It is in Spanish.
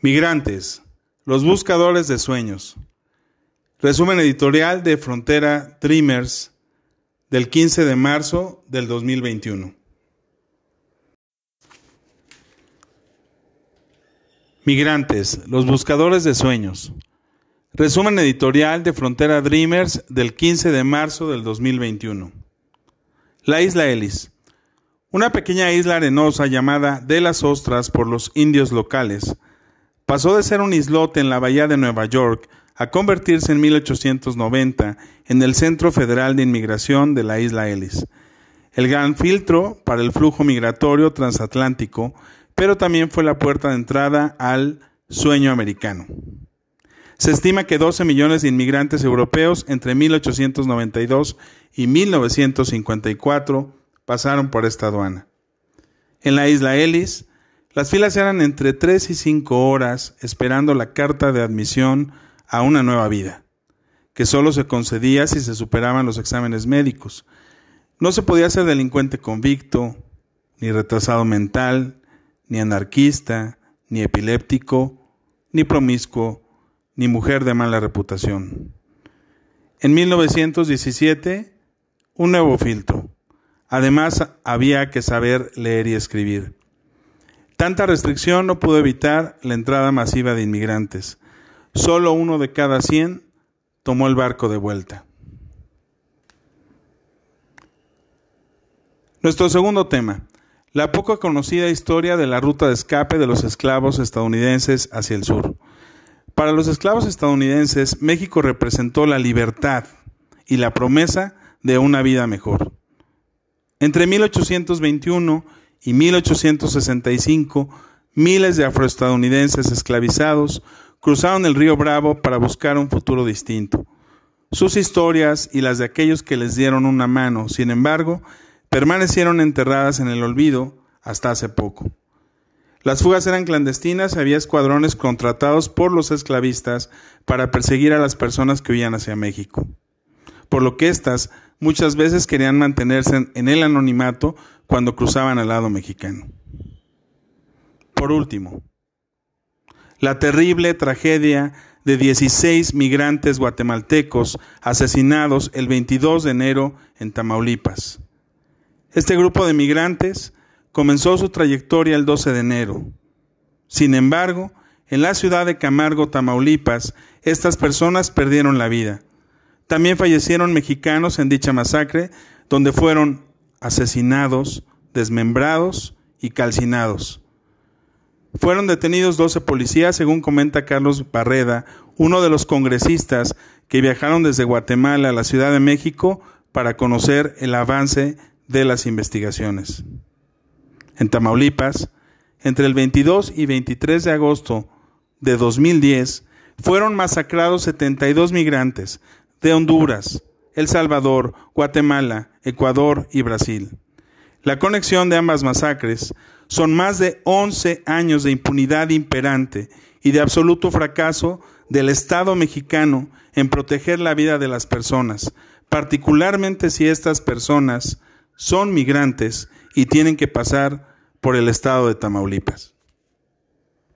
Migrantes, los buscadores de sueños. Resumen editorial de Frontera Dreamers del 15 de marzo del 2021. Migrantes, los buscadores de sueños. Resumen editorial de Frontera Dreamers del 15 de marzo del 2021. La isla Ellis. Una pequeña isla arenosa llamada de las Ostras por los indios locales pasó de ser un islote en la bahía de Nueva York a convertirse en 1890 en el Centro Federal de Inmigración de la isla Ellis, el gran filtro para el flujo migratorio transatlántico, pero también fue la puerta de entrada al sueño americano. Se estima que 12 millones de inmigrantes europeos entre 1892 y 1954 pasaron por esta aduana. En la isla Ellis, las filas eran entre 3 y 5 horas esperando la carta de admisión a una nueva vida, que solo se concedía si se superaban los exámenes médicos. No se podía ser delincuente convicto, ni retrasado mental, ni anarquista, ni epiléptico, ni promiscuo, ni mujer de mala reputación. En 1917, un nuevo filtro. Además, había que saber leer y escribir. Tanta restricción no pudo evitar la entrada masiva de inmigrantes. Solo uno de cada cien tomó el barco de vuelta. Nuestro segundo tema, la poco conocida historia de la ruta de escape de los esclavos estadounidenses hacia el sur. Para los esclavos estadounidenses, México representó la libertad y la promesa de una vida mejor. Entre 1821 y 1865, miles de afroestadounidenses esclavizados cruzaron el río Bravo para buscar un futuro distinto. Sus historias y las de aquellos que les dieron una mano, sin embargo, permanecieron enterradas en el olvido hasta hace poco. Las fugas eran clandestinas, había escuadrones contratados por los esclavistas para perseguir a las personas que huían hacia México. Por lo que éstas muchas veces querían mantenerse en el anonimato cuando cruzaban al lado mexicano. Por último, la terrible tragedia de 16 migrantes guatemaltecos asesinados el 22 de enero en Tamaulipas. Este grupo de migrantes comenzó su trayectoria el 12 de enero. Sin embargo, en la ciudad de Camargo, Tamaulipas, estas personas perdieron la vida. También fallecieron mexicanos en dicha masacre, donde fueron asesinados, desmembrados y calcinados. Fueron detenidos 12 policías, según comenta Carlos Barreda, uno de los congresistas que viajaron desde Guatemala a la Ciudad de México para conocer el avance de las investigaciones. En Tamaulipas, entre el 22 y 23 de agosto de 2010, fueron masacrados 72 migrantes de Honduras, El Salvador, Guatemala, Ecuador y Brasil. La conexión de ambas masacres son más de 11 años de impunidad imperante y de absoluto fracaso del Estado mexicano en proteger la vida de las personas, particularmente si estas personas son migrantes y tienen que pasar por el estado de Tamaulipas.